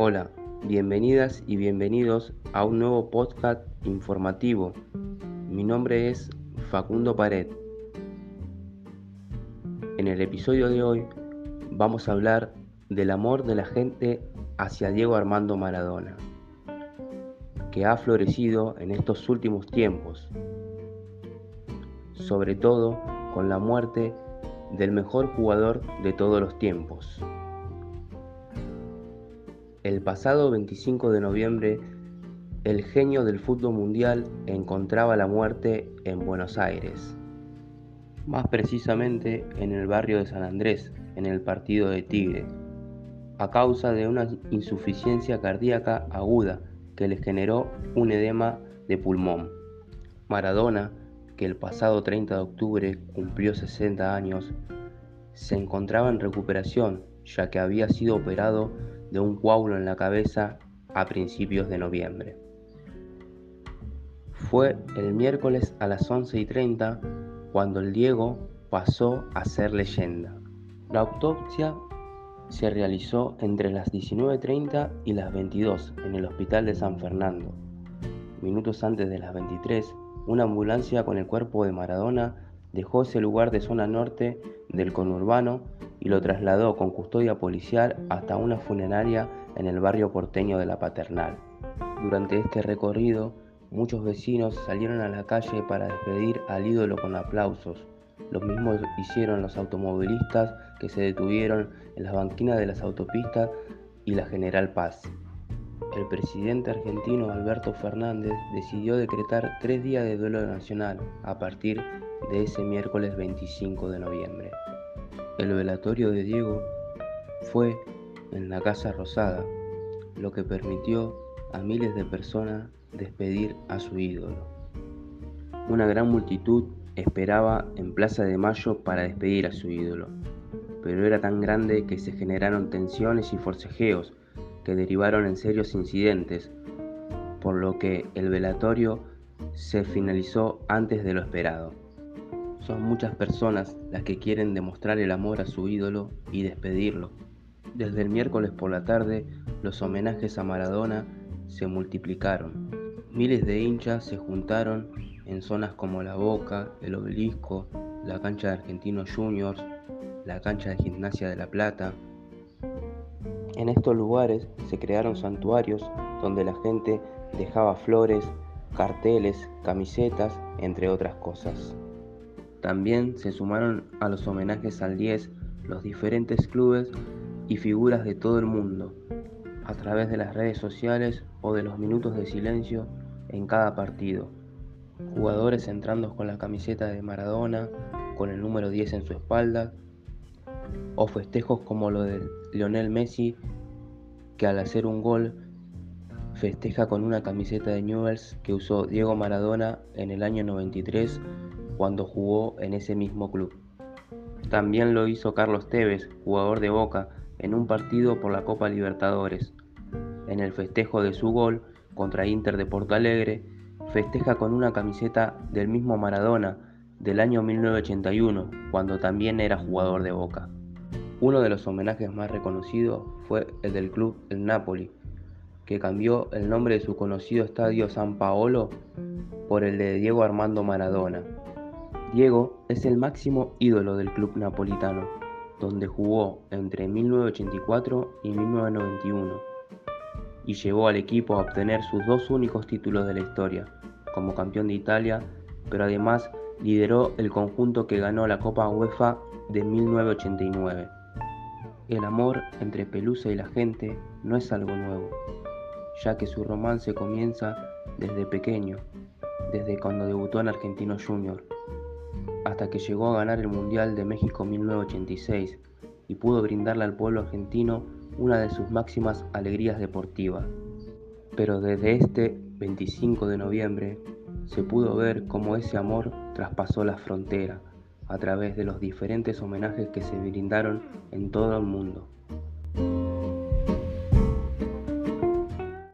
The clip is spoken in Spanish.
Hola, bienvenidas y bienvenidos a un nuevo podcast informativo. Mi nombre es Facundo Pared. En el episodio de hoy vamos a hablar del amor de la gente hacia Diego Armando Maradona, que ha florecido en estos últimos tiempos, sobre todo con la muerte del mejor jugador de todos los tiempos. El pasado 25 de noviembre, el genio del fútbol mundial encontraba la muerte en Buenos Aires, más precisamente en el barrio de San Andrés, en el partido de Tigre, a causa de una insuficiencia cardíaca aguda que le generó un edema de pulmón. Maradona, que el pasado 30 de octubre cumplió 60 años, se encontraba en recuperación ya que había sido operado de un coágulo en la cabeza a principios de noviembre. Fue el miércoles a las 11 y 30 cuando el Diego pasó a ser leyenda. La autopsia se realizó entre las 19.30 y las 22 en el Hospital de San Fernando. Minutos antes de las 23, una ambulancia con el cuerpo de Maradona dejó ese lugar de zona norte del conurbano y lo trasladó con custodia policial hasta una funeraria en el barrio porteño de La Paternal. Durante este recorrido, muchos vecinos salieron a la calle para despedir al ídolo con aplausos. Lo mismo hicieron los automovilistas que se detuvieron en las banquinas de las autopistas y la General Paz. El presidente argentino Alberto Fernández decidió decretar tres días de duelo nacional a partir de ese miércoles 25 de noviembre. El velatorio de Diego fue en la Casa Rosada, lo que permitió a miles de personas despedir a su ídolo. Una gran multitud esperaba en Plaza de Mayo para despedir a su ídolo, pero era tan grande que se generaron tensiones y forcejeos derivaron en serios incidentes, por lo que el velatorio se finalizó antes de lo esperado. Son muchas personas las que quieren demostrar el amor a su ídolo y despedirlo. Desde el miércoles por la tarde, los homenajes a Maradona se multiplicaron. Miles de hinchas se juntaron en zonas como La Boca, el Obelisco, la cancha de Argentinos Juniors, la cancha de Gimnasia de La Plata. En estos lugares se crearon santuarios donde la gente dejaba flores, carteles, camisetas, entre otras cosas. También se sumaron a los homenajes al 10 los diferentes clubes y figuras de todo el mundo, a través de las redes sociales o de los minutos de silencio en cada partido. Jugadores entrando con la camiseta de Maradona, con el número 10 en su espalda, o festejos como lo de Lionel Messi, que al hacer un gol festeja con una camiseta de Newells que usó Diego Maradona en el año 93 cuando jugó en ese mismo club. También lo hizo Carlos Tevez, jugador de Boca, en un partido por la Copa Libertadores. En el festejo de su gol contra Inter de Porto Alegre, festeja con una camiseta del mismo Maradona del año 1981, cuando también era jugador de Boca. Uno de los homenajes más reconocidos fue el del club El Napoli, que cambió el nombre de su conocido estadio San Paolo por el de Diego Armando Maradona, Diego es el máximo ídolo del club napolitano, donde jugó entre 1984 y 1991 y llevó al equipo a obtener sus dos únicos títulos de la historia, como campeón de Italia, pero además lideró el conjunto que ganó la Copa UEFA de 1989. El amor entre Pelusa y la gente no es algo nuevo, ya que su romance comienza desde pequeño, desde cuando debutó en Argentino Junior hasta que llegó a ganar el Mundial de México 1986 y pudo brindarle al pueblo argentino una de sus máximas alegrías deportivas. Pero desde este 25 de noviembre se pudo ver cómo ese amor traspasó la frontera a través de los diferentes homenajes que se brindaron en todo el mundo.